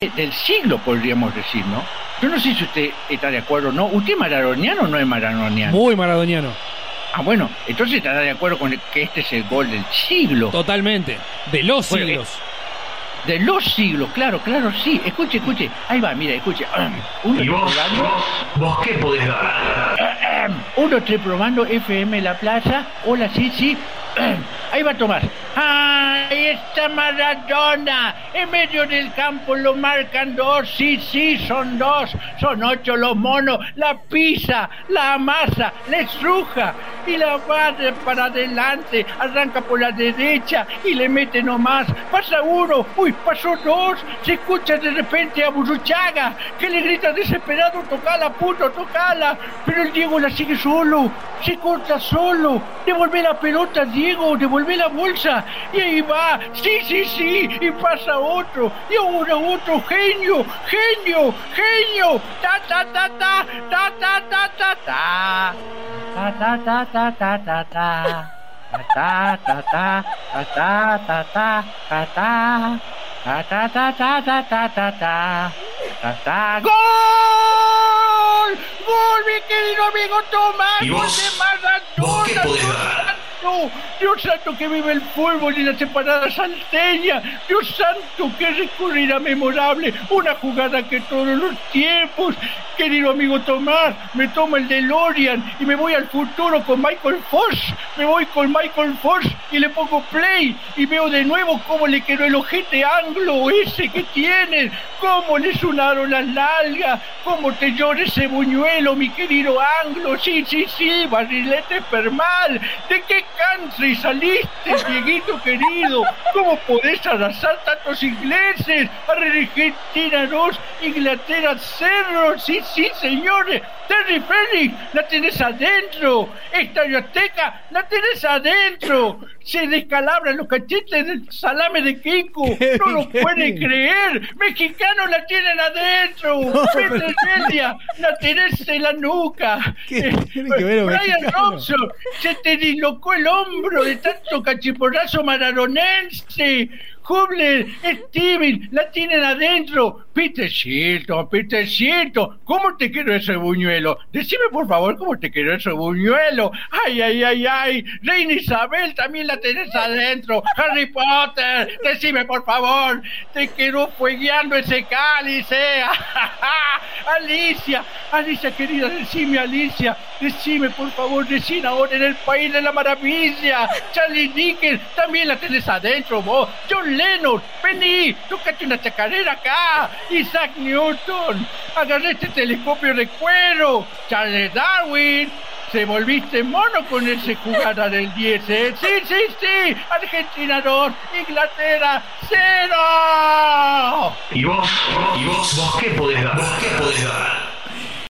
del siglo, podríamos decir, ¿no? Yo no sé si usted está de acuerdo o no. ¿Usted es maradoniano o no es maradoniano? Muy maradoniano. Ah, bueno, entonces estará de acuerdo con que este es el gol del siglo. Totalmente. De los Bueno, siglos. De los siglos, claro, claro, sí. Escuche, escuche. Ahí va, mira, escuche. Uno ¿Y vos, vos, vos qué podés dar? Uno estoy probando FM La Plaza. Hola, sí, sí. Ahí va a tomar. ¡Ahí está Maradona! En medio del campo lo marcan dos. Sí, sí, son dos. Son ocho los monos. La pisa, la amasa, la estruja y la va para adelante. Arranca por la derecha y le mete nomás. Pasa uno. Uy, pasó dos. Se escucha de repente a Burruchaga que le grita desesperado: tocala, puto, tocala. Pero el Diego la sigue solo. Se corta solo. Devuelve la pelota, Diego. Devuelve la bolsa. Y ahí va. Sí, sí, sí. Y pasa otro. Y ahora otro. Genio. Genio. Genio. Ta, ta, ta, ta. Ta, ta, ta, ta, ta. Ta, ta, ta, ta, ta, ta, ta. Ta, ta, ta, ta, ta, ta, ta, ta, ta. Ta, ta, ta, ta, ta, ta, ta, ta. Ta, ta. ¡Gol! ¡Gol, mi querido amigo Tomás! ¿Y ¡Gol vos? de Maradona! ¿Vos qué podés Dios dar? Santo! ¡Dios santo que vive el fútbol y la separada salteña! ¡Dios santo que recurrirá memorable! Una jugada que todos los tiempos, querido amigo Tomás, me tomo el DeLorean y me voy al futuro con Michael Foss. Me voy con Michael Foss y le pongo play y veo de nuevo cómo le quedó el ojete anglo ese que tienen, cómo le sonaron las nalgas, cómo te llora ese buñuelo, mi querido anglo. Sí, sí, sí, barrilete permal. ¿De qué country saliste, Dieguito querido? ¿Cómo podés abrazar tantos ingleses? Argentina 2, Inglaterra 0. Sí, sí, señores. Terry Félix, la tenés adentro. Estadio Azteca, la tenés adentro. Se descalabran los cachetes del salame de Kiko. No lo pueden creer. Mexicanos la tienen adentro. Peter Celia, la tenés en la nuca. ¿Qué Eh, tiene que ver los Brian? Robson, se te dislocó el hombro de tanto cachiporrazo maradonense. Hubler, Steven, la tienen adentro. Peter Shilton, ¿cómo te quiero ese buñuelo? Decime por favor cómo te quiero ese buñuelo. Ay, ay, ay, ay. Reina Isabel también la tenés adentro. Harry Potter, decime por favor. Te quedó fuegueando ese cáliz, eh. Alicia, Alicia querida, decime Alicia. Decime por favor, decime ahora en el país de la maravilla. Charlie Dickens, también la tenés adentro vos. John Lennon, vení, tócate una chacarera acá. Isaac Newton, agarré este telescopio de cuero. Charles Darwin, se volviste mono con ese jugada del 10, ¿eh? Sí, sí, sí. Argentina 2, Inglaterra 0. ¿Y vos, y vos, vos qué podés dar? ¿Vos qué podés dar?